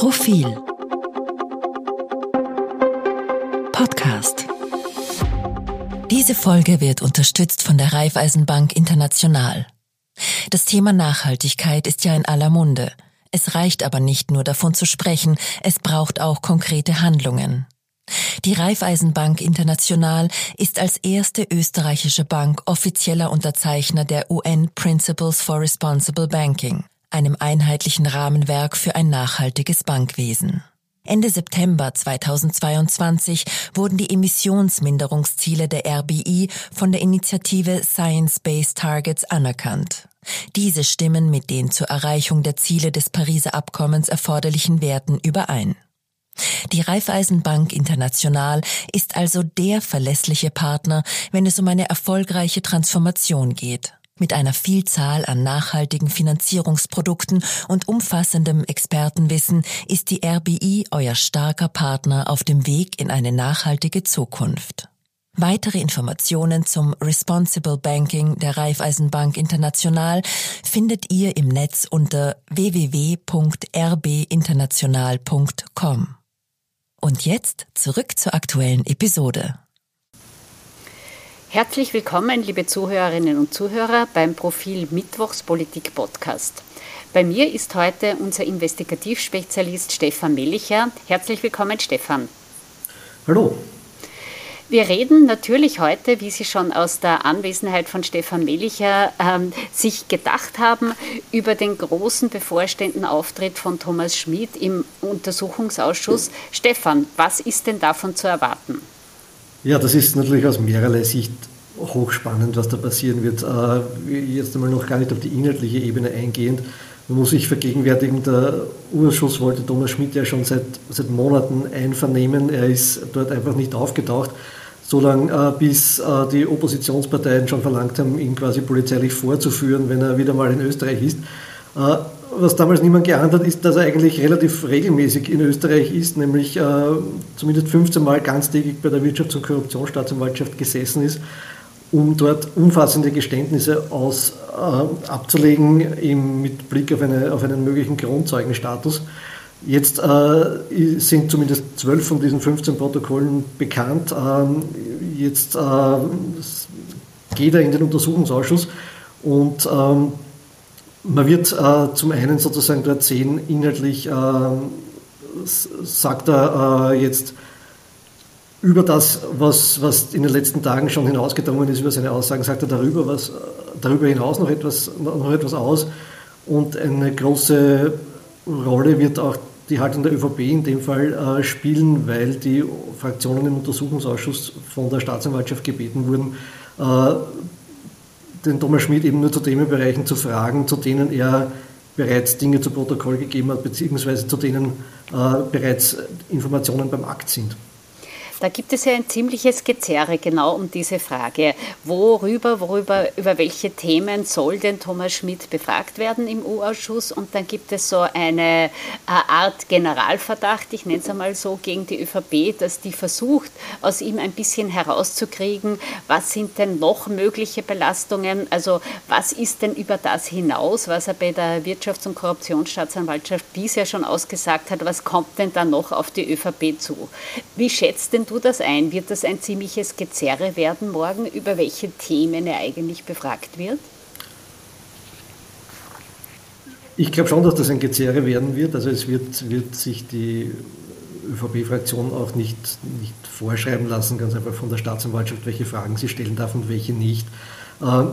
Profil Podcast Diese Folge wird unterstützt von der Raiffeisenbank International. Das Thema Nachhaltigkeit ist ja in aller Munde. Es reicht aber nicht nur davon zu sprechen, es braucht auch konkrete Handlungen. Die Raiffeisenbank International ist als erste österreichische Bank offizieller Unterzeichner der UN Principles for Responsible Banking, einem einheitlichen Rahmenwerk für ein nachhaltiges Bankwesen. Ende September 2022 wurden die Emissionsminderungsziele der RBI von der Initiative Science-Based Targets anerkannt. Diese stimmen mit den zur Erreichung der Ziele des Pariser Abkommens erforderlichen Werten überein. Die Raiffeisenbank International ist also der verlässliche Partner, wenn es um eine erfolgreiche Transformation geht. Mit einer Vielzahl an nachhaltigen Finanzierungsprodukten und umfassendem Expertenwissen ist die RBI euer starker Partner auf dem Weg in eine nachhaltige Zukunft. Weitere Informationen zum Responsible Banking der Raiffeisenbank International findet ihr im Netz unter www.rbinternational.com. Und jetzt zurück zur aktuellen Episode. Herzlich willkommen, liebe Zuhörerinnen und Zuhörer, beim Profil Mittwochs Politik Podcast. Bei mir ist heute unser Investigativspezialist Stefan Mellicher. Herzlich willkommen, Stefan. Hallo. Wir reden natürlich heute, wie Sie schon aus der Anwesenheit von Stefan Melicher ähm, sich gedacht haben, über den großen bevorstehenden Auftritt von Thomas Schmid im Untersuchungsausschuss. Stefan, was ist denn davon zu erwarten? Ja, das ist natürlich aus mehrerlei Sicht hochspannend, was da passieren wird. Äh, jetzt einmal noch gar nicht auf die inhaltliche Ebene eingehend. Man muss sich vergegenwärtigen, der Urschuss wollte Thomas Schmidt ja schon seit, seit Monaten einvernehmen. Er ist dort einfach nicht aufgetaucht so lange äh, bis äh, die Oppositionsparteien schon verlangt haben, ihn quasi polizeilich vorzuführen, wenn er wieder mal in Österreich ist. Was damals niemand geahnt hat, ist, dass er eigentlich relativ regelmäßig in Österreich ist, nämlich äh, zumindest 15 Mal ganztägig bei der Wirtschafts- und Korruptionsstaatsanwaltschaft gesessen ist, um dort umfassende Geständnisse aus, äh, abzulegen, eben mit Blick auf, eine, auf einen möglichen Grundzeugenstatus. Jetzt äh, sind zumindest zwölf von diesen 15 Protokollen bekannt. Ähm, jetzt äh, geht er in den Untersuchungsausschuss und ähm, man wird äh, zum einen sozusagen dort sehen, inhaltlich ähm, sagt er äh, jetzt über das, was, was in den letzten Tagen schon hinausgedrungen ist, über seine Aussagen, sagt er darüber, was, darüber hinaus noch etwas, noch etwas aus. Und eine große Rolle wird auch die Haltung der ÖVP in dem Fall äh, spielen, weil die Fraktionen im Untersuchungsausschuss von der Staatsanwaltschaft gebeten wurden, äh, den Thomas Schmidt eben nur zu Themenbereichen zu fragen, zu denen er bereits Dinge zu Protokoll gegeben hat, beziehungsweise zu denen äh, bereits Informationen beim Akt sind. Da gibt es ja ein ziemliches Gezerre genau um diese Frage. Worüber, worüber, über welche Themen soll denn Thomas Schmidt befragt werden im U-Ausschuss? Und dann gibt es so eine äh, Art Generalverdacht, ich nenne es einmal so, gegen die ÖVP, dass die versucht, aus ihm ein bisschen herauszukriegen, was sind denn noch mögliche Belastungen? Also was ist denn über das hinaus, was er bei der Wirtschafts- und Korruptionsstaatsanwaltschaft bisher schon ausgesagt hat, was kommt denn da noch auf die ÖVP zu? Wie schätzt denn du das ein? Wird das ein ziemliches Gezerre werden morgen, über welche Themen er eigentlich befragt wird? Ich glaube schon, dass das ein Gezerre werden wird. Also es wird, wird sich die ÖVP-Fraktion auch nicht, nicht vorschreiben lassen, ganz einfach von der Staatsanwaltschaft, welche Fragen sie stellen darf und welche nicht. Äh,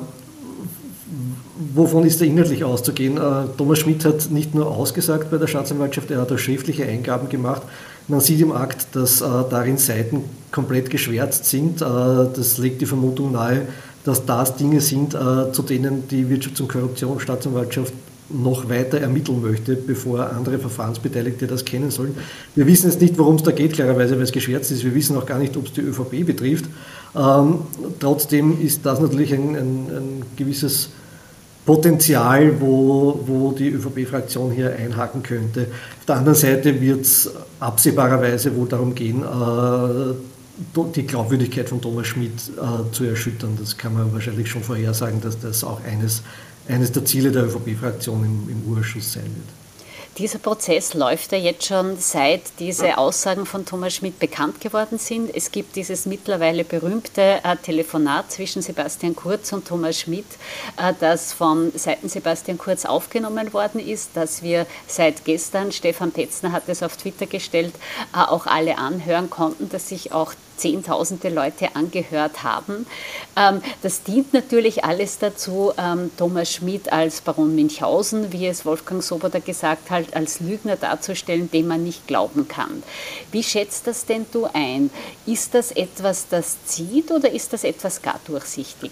wovon ist da inhaltlich auszugehen? Äh, Thomas Schmidt hat nicht nur ausgesagt bei der Staatsanwaltschaft, er hat auch schriftliche Eingaben gemacht. Man sieht im Akt, dass äh, darin Seiten komplett geschwärzt sind. Äh, das legt die Vermutung nahe, dass das Dinge sind, äh, zu denen die Wirtschafts- und Korruptionsstaatsanwaltschaft noch weiter ermitteln möchte, bevor andere Verfahrensbeteiligte das kennen sollen. Wir wissen jetzt nicht, worum es da geht, klarerweise, weil es geschwärzt ist. Wir wissen auch gar nicht, ob es die ÖVP betrifft. Ähm, trotzdem ist das natürlich ein, ein, ein gewisses Potenzial, wo, wo die ÖVP-Fraktion hier einhaken könnte. Auf der anderen Seite wird es absehbarerweise wohl darum gehen, äh, die Glaubwürdigkeit von Thomas Schmidt äh, zu erschüttern. Das kann man wahrscheinlich schon vorhersagen, dass das auch eines, eines der Ziele der ÖVP-Fraktion im, im Urschuss sein wird. Dieser Prozess läuft ja jetzt schon seit diese Aussagen von Thomas Schmidt bekannt geworden sind. Es gibt dieses mittlerweile berühmte äh, Telefonat zwischen Sebastian Kurz und Thomas Schmidt, äh, das von Seiten Sebastian Kurz aufgenommen worden ist, dass wir seit gestern, Stefan Petzner hat es auf Twitter gestellt, äh, auch alle anhören konnten, dass sich auch Zehntausende Leute angehört haben. Ähm, das dient natürlich alles dazu, ähm, Thomas Schmidt als Baron Münchhausen, wie es Wolfgang Soboda gesagt hat, als Lügner darzustellen, dem man nicht glauben kann. Wie schätzt das denn du ein? Ist das etwas, das zieht oder ist das etwas gar durchsichtig?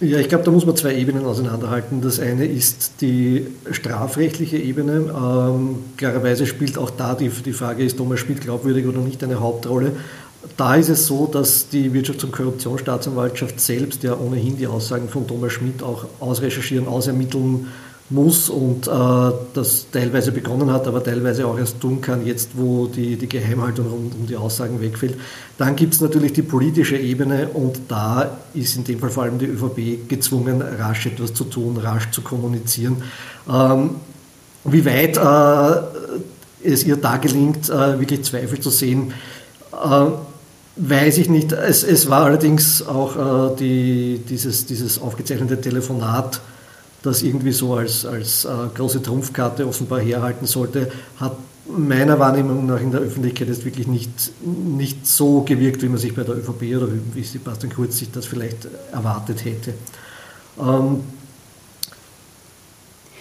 Ja, ich glaube, da muss man zwei Ebenen auseinanderhalten. Das eine ist die strafrechtliche Ebene. Ähm, klarerweise spielt auch da die, die Frage, ist Thomas Schmidt glaubwürdig oder nicht, eine Hauptrolle. Da ist es so, dass die Wirtschafts- und Korruptionsstaatsanwaltschaft selbst ja ohnehin die Aussagen von Thomas Schmidt auch ausrecherchieren, ausermitteln muss und äh, das teilweise begonnen hat, aber teilweise auch erst tun kann, jetzt wo die, die Geheimhaltung um, um die Aussagen wegfällt. Dann gibt es natürlich die politische Ebene und da ist in dem Fall vor allem die ÖVP gezwungen, rasch etwas zu tun, rasch zu kommunizieren. Ähm, wie weit äh, es ihr da gelingt, äh, wirklich Zweifel zu sehen, äh, weiß ich nicht. Es, es war allerdings auch äh, die, dieses, dieses aufgezeichnete Telefonat, das irgendwie so als, als äh, große Trumpfkarte offenbar herhalten sollte, hat meiner Wahrnehmung nach in der Öffentlichkeit jetzt wirklich nicht, nicht so gewirkt, wie man sich bei der ÖVP oder wie Sebastian Kurz sich das vielleicht erwartet hätte. Ähm,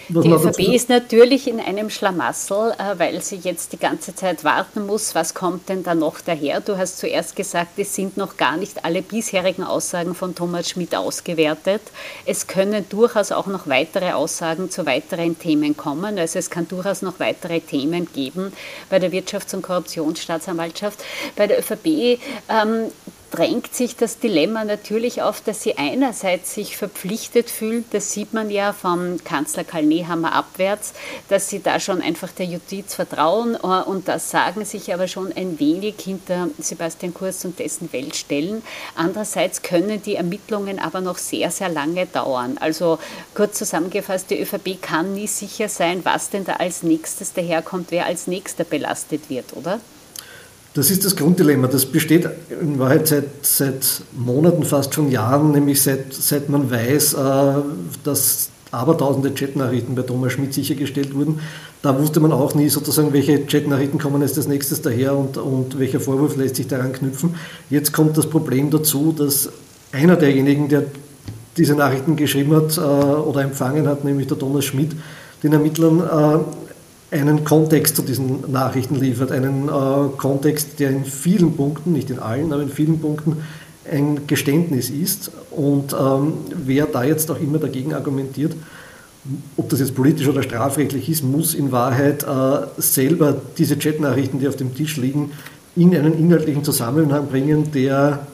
was die ÖVP ist natürlich in einem Schlamassel, äh, weil sie jetzt die ganze Zeit warten muss, was kommt denn da noch daher. Du hast zuerst gesagt, es sind noch gar nicht alle bisherigen Aussagen von Thomas Schmidt ausgewertet. Es können durchaus auch noch weitere Aussagen zu weiteren Themen kommen. Also es kann durchaus noch weitere Themen geben bei der Wirtschafts- und Korruptionsstaatsanwaltschaft. Bei der ÖVP ähm, drängt sich das Dilemma natürlich auf, dass sie einerseits sich verpflichtet fühlt, das sieht man ja vom Kanzler Karl Nehammer abwärts, dass sie da schon einfach der Justiz vertrauen äh, und das sagen sich aber schon ein wenig hinter Sebastian Kurz und dessen Welt stellen. Andererseits können die Ermittlungen aber noch sehr, sehr lange dauern. Also kurz zusammengefasst, die ÖVP kann nie sicher sein, was denn da als nächstes daherkommt, wer als nächster belastet wird, oder? Das ist das Grunddilemma. Das besteht in Wahrheit seit, seit Monaten, fast schon Jahren, nämlich seit, seit man weiß, äh, dass abertausende Chatnachrichten bei Thomas Schmidt sichergestellt wurden. Da wusste man auch nie sozusagen, welche Chatnachrichten kommen als das nächstes daher und, und welcher Vorwurf lässt sich daran knüpfen. Jetzt kommt das Problem dazu, dass einer derjenigen, der diese Nachrichten geschrieben hat äh, oder empfangen hat, nämlich der Thomas Schmidt, den Ermittlern äh, einen Kontext zu diesen Nachrichten liefert, einen äh, Kontext, der in vielen Punkten, nicht in allen, aber in vielen Punkten ein Geständnis ist. Und ähm, wer da jetzt auch immer dagegen argumentiert, ob das jetzt politisch oder strafrechtlich ist, muss in Wahrheit äh, selber diese Chatnachrichten, die auf dem Tisch liegen, in einen inhaltlichen Zusammenhang bringen, der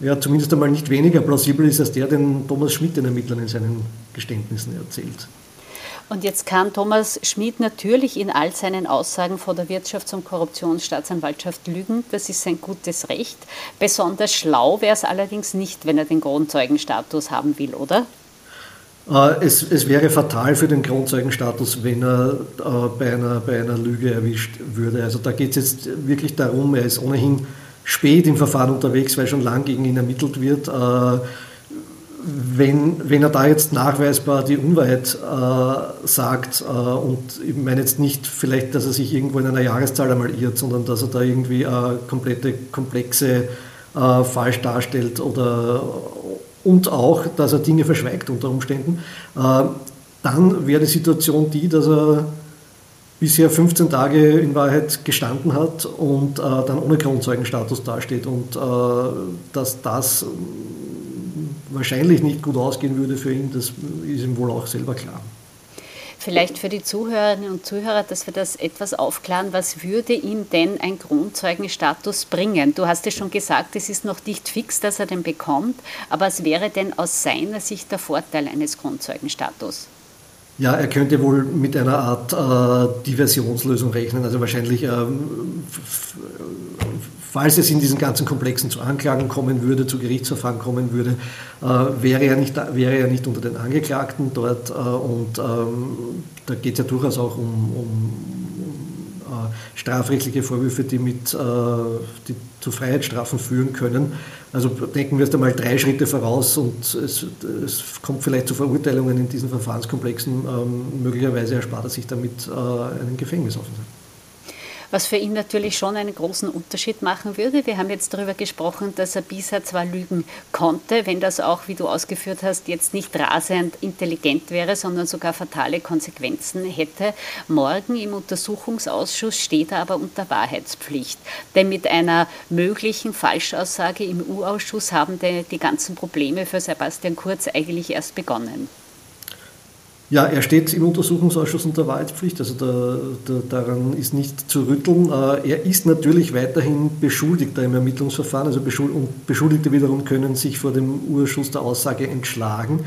ja, zumindest einmal nicht weniger plausibel ist als der, den Thomas Schmidt den Ermittlern in seinen Geständnissen erzählt. Und jetzt kann Thomas Schmid natürlich in all seinen Aussagen vor der Wirtschafts- und Korruptionsstaatsanwaltschaft lügen. Das ist sein gutes Recht. Besonders schlau wäre es allerdings nicht, wenn er den Kronzeugenstatus haben will, oder? Äh, es, es, wäre fatal für den Kronzeugenstatus, wenn er äh, bei, einer, bei einer Lüge erwischt würde. Also da geht es jetzt wirklich darum, er ist ohnehin spät im Verfahren unterwegs, weil schon lang gegen ihn ermittelt wird. Äh, wenn, wenn er da jetzt nachweisbar die Unwahrheit äh, sagt, äh, und ich meine jetzt nicht vielleicht, dass er sich irgendwo in einer Jahreszahl einmal irrt, sondern dass er da irgendwie äh, komplette Komplexe äh, falsch darstellt oder und auch, dass er Dinge verschweigt unter Umständen, äh, dann wäre die Situation die, dass er bisher 15 Tage in Wahrheit gestanden hat und äh, dann ohne Kronzeugenstatus dasteht und dass das wahrscheinlich nicht gut ausgehen würde für ihn, das ist ihm wohl auch selber klar. Vielleicht für die Zuhörerinnen und Zuhörer, dass wir das etwas aufklären. Was würde ihm denn ein Grundzeugenstatus bringen? Du hast ja schon gesagt, es ist noch nicht fix, dass er den bekommt, aber was wäre denn aus seiner Sicht der Vorteil eines Grundzeugenstatus? Ja, er könnte wohl mit einer Art äh, Diversionslösung rechnen. Also wahrscheinlich, ähm, falls es in diesen ganzen Komplexen zu Anklagen kommen würde, zu Gerichtsverfahren kommen würde, äh, wäre, er nicht, wäre er nicht unter den Angeklagten dort äh, und ähm, da geht es ja durchaus auch um, um, äh, strafrechtliche Vorwürfe, die, mit, äh, die zu Freiheitsstrafen führen können. Also denken wir erst einmal drei Schritte voraus und es, es kommt vielleicht zu Verurteilungen in diesen Verfahrenskomplexen. Ähm, möglicherweise erspart er sich damit äh, einen Gefängnisaufenthalt was für ihn natürlich schon einen großen Unterschied machen würde. Wir haben jetzt darüber gesprochen, dass er bisher zwar lügen konnte, wenn das auch, wie du ausgeführt hast, jetzt nicht rasend intelligent wäre, sondern sogar fatale Konsequenzen hätte. Morgen im Untersuchungsausschuss steht er aber unter Wahrheitspflicht. Denn mit einer möglichen Falschaussage im U-Ausschuss haben die, die ganzen Probleme für Sebastian Kurz eigentlich erst begonnen. Ja, er steht im Untersuchungsausschuss unter Wahrheitspflicht, also da, da, daran ist nicht zu rütteln. Äh, er ist natürlich weiterhin Beschuldigter im Ermittlungsverfahren, also Beschuldigte wiederum können sich vor dem Urschuss der Aussage entschlagen.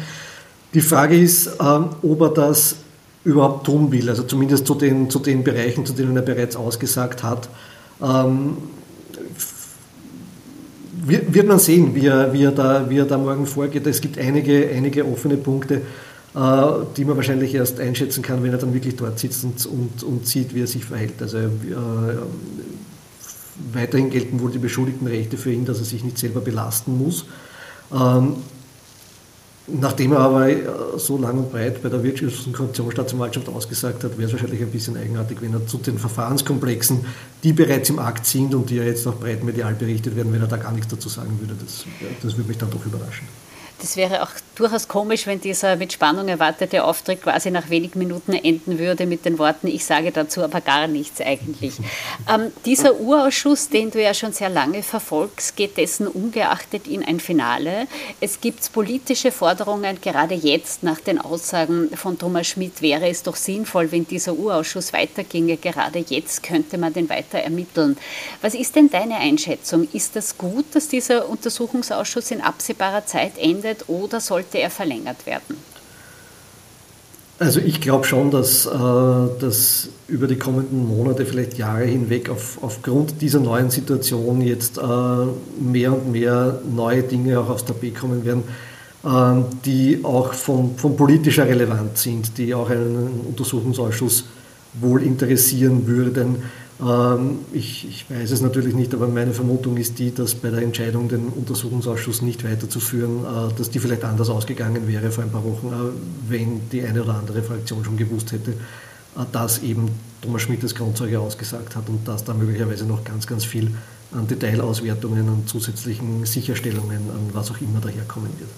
Die Frage ist, ähm, ob er das überhaupt tun will, also zumindest zu den, zu den Bereichen, zu denen er bereits ausgesagt hat. Ähm, wird man sehen, wie er, wie, er da, wie er da morgen vorgeht. Es gibt einige, einige offene Punkte. Äh, die man wahrscheinlich erst einschätzen kann, wenn er dann wirklich dort sitzt und, und, und sieht, wie er sich verhält. Also äh, weiterhin gelten wohl die Beschuldigtenrechte für ihn, dass er sich nicht selber belasten muss. Ähm, Nachdem er aber äh, so lang und breit bei der Wirtschafts- und Korruptionsstaatsanwaltschaft ausgesagt hat, wäre es wahrscheinlich ein bisschen eigenartig, wenn er zu den Verfahrenskomplexen, die bereits im Akt sind und die ja jetzt auch breit medial berichtet werden, wenn er da gar nichts dazu sagen würde. Das, das würde mich dann doch überraschen. Das wäre auch durchaus komisch, wenn dieser mit Spannung erwartete Auftritt quasi nach wenigen Minuten enden würde mit den Worten, ich sage dazu aber gar nichts eigentlich. Ähm, dieser Urausschuss, den du ja schon sehr lange verfolgst, geht dessen ungeachtet in ein Finale. Es gibt politische Forderungen, gerade jetzt nach den Aussagen von Thomas Schmidt wäre es doch sinnvoll, wenn dieser Urausschuss weiterginge. Gerade jetzt könnte man den weiter ermitteln. Was ist denn deine Einschätzung? Ist das gut, dass dieser Untersuchungsausschuss in absehbarer Zeit endet? Beendet oder sollte er verlängert werden? Also ich glaube schon, dass, äh, über die kommenden Monate, vielleicht Jahre hinweg, auf, aufgrund dieser neuen Situation jetzt äh, mehr und mehr neue Dinge auch aufs Tapet kommen werden, äh, die auch von, von politischer Relevanz sind, die auch einen Untersuchungsausschuss wohl interessieren würden. Ähm, ich, ich, weiß es natürlich nicht, aber meine Vermutung ist die, dass bei der Entscheidung, den Untersuchungsausschuss nicht weiterzuführen, äh, dass die vielleicht anders ausgegangen wäre vor ein paar Wochen, äh, wenn die eine oder andere Fraktion schon gewusst hätte, äh, dass eben Thomas Schmidt als Grundzeuge ausgesagt hat und dass da möglicherweise noch ganz, ganz viel an Detailauswertungen, an zusätzlichen Sicherstellungen, an was auch immer daherkommen wird.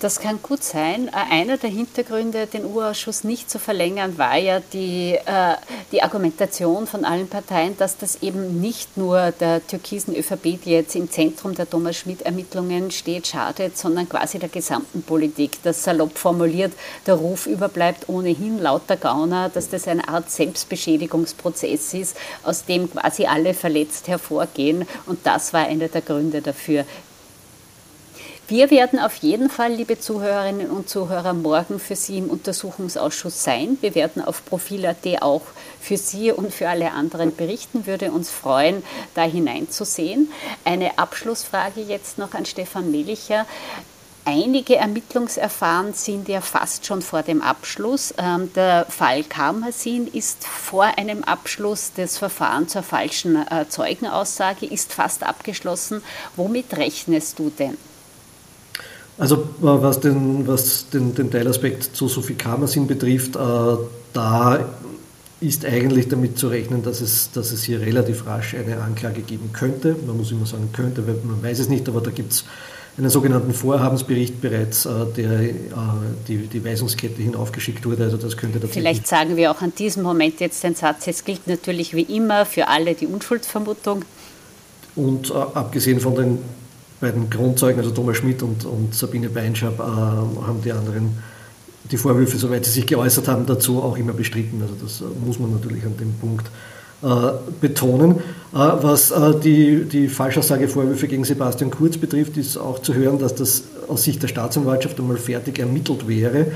Das kann gut sein. Äh, einer der Hintergründe, den Urausschuss nicht zu verlängern, war ja die, äh, die Argumentation von allen Parteien, dass das eben nicht nur der türkisen ÖVP, die jetzt im Zentrum der Thomas Schmidt-Ermittlungen steht, schadet, sondern quasi der gesamten Politik. Das salopp formuliert, der Ruf überbleibt ohnehin lauter Gauner, dass das eine Art Selbstbeschädigungsprozess ist, aus dem quasi alle verletzt hervorgehen. Und das war einer der Gründe dafür. Wir werden auf jeden Fall, liebe Zuhörerinnen und Zuhörer, morgen für Sie im Untersuchungsausschuss sein. Wir werden auf Profil.at auch für Sie und für alle anderen berichten. Würde uns freuen, da hineinzusehen. Eine Abschlussfrage jetzt noch an Stefan Melicher. Einige Ermittlungserfahren sind ja fast schon vor dem Abschluss. Ähm, der Fall Karmasin ist vor einem Abschluss. Das Verfahren zur falschen äh, Zeugenaussage ist fast abgeschlossen. Womit rechnest du denn? Also äh, was den, was den, den Teilaspekt zu Sophie Kamersin betrifft, äh, da ist eigentlich damit zu rechnen, dass es, dass es hier relativ rasch eine Anklage geben könnte. Man muss immer sagen könnte, weil man weiß es nicht, aber da gibt es einen sogenannten Vorhabensbericht bereits, äh, der äh, die, die Weisungskette hinaufgeschickt wurde. Also das könnte Vielleicht sagen wir auch an diesem Moment jetzt den Satz, es gilt natürlich wie immer für alle die Unschuldsvermutung. Und äh, abgesehen von den bei den Grundzeugen, also Thomas Schmidt und, und Sabine Beinschab, äh, haben die anderen die Vorwürfe, soweit sie sich geäußert haben, dazu auch immer bestritten. Also das äh, muss man natürlich an dem Punkt äh, betonen. Äh, was äh, die, die Falschaussagevorwürfe gegen Sebastian Kurz betrifft, ist auch zu hören, dass das aus Sicht der Staatsanwaltschaft einmal fertig ermittelt wäre.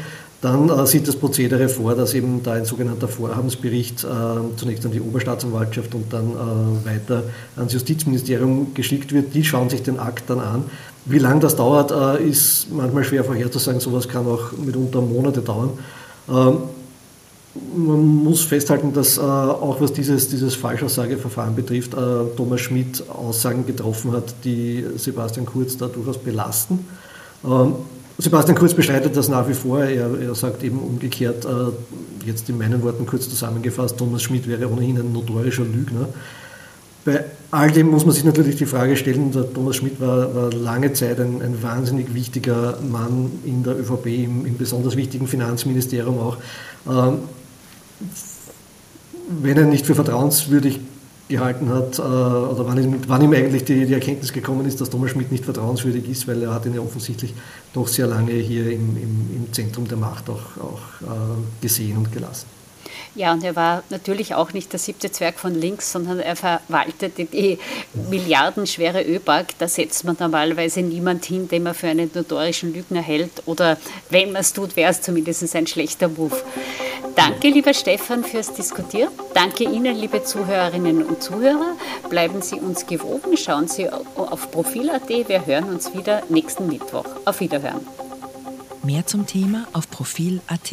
Dann äh, sieht das Prozedere vor, dass eben da ein sogenannter Vorhabensbericht äh, zunächst an die Oberstaatsanwaltschaft und dann äh, weiter ans Justizministerium geschickt wird. Die schauen sich den Akt dann an. Wie lange das dauert, äh, ist manchmal schwer vorherzusagen. Sowas kann auch mitunter Monate dauern. Ähm, man muss festhalten, dass äh, auch was dieses, dieses Falschaussageverfahren betrifft, äh, Thomas Schmidt Aussagen getroffen hat, die Sebastian Kurz da durchaus belasten. Ähm, Sebastian Kurz bestreitet das nach wie vor. Er, er sagt eben umgekehrt, äh, jetzt in meinen Worten kurz zusammengefasst, Thomas Schmidt wäre ohnehin ein notorischer Lügner. Bei all dem muss man sich natürlich die Frage stellen, der Thomas Schmidt war, war lange Zeit ein, ein, wahnsinnig wichtiger Mann in der ÖVP, im, im besonders wichtigen Finanzministerium auch. Ähm, wenn er nicht für vertrauenswürdig gehalten hat, äh, oder wann ihm, wann ihm eigentlich die, die, Erkenntnis gekommen ist, dass Thomas Schmidt nicht vertrauenswürdig ist, weil er hat ihn ja offensichtlich doch sehr lange hier im, im, im Zentrum der Macht auch, auch äh, gesehen und gelassen. Ja, und er war natürlich auch nicht der siebte Zwerg von links, sondern er verwaltete die milliardenschwere ÖBAG. Da setzt man normalerweise niemand hin, den man für einen notorischen Lügner hält. Oder wenn man es tut, wäre es zumindest ein schlechter Move. Danke, lieber Stefan, fürs Diskutieren. Danke Ihnen, liebe Zuhörerinnen und Zuhörer. Bleiben Sie uns gewogen. Schauen Sie auf Profil.at. Wir hören uns wieder nächsten Mittwoch. Auf Wiederhören. Mehr zum Thema auf Profil.at.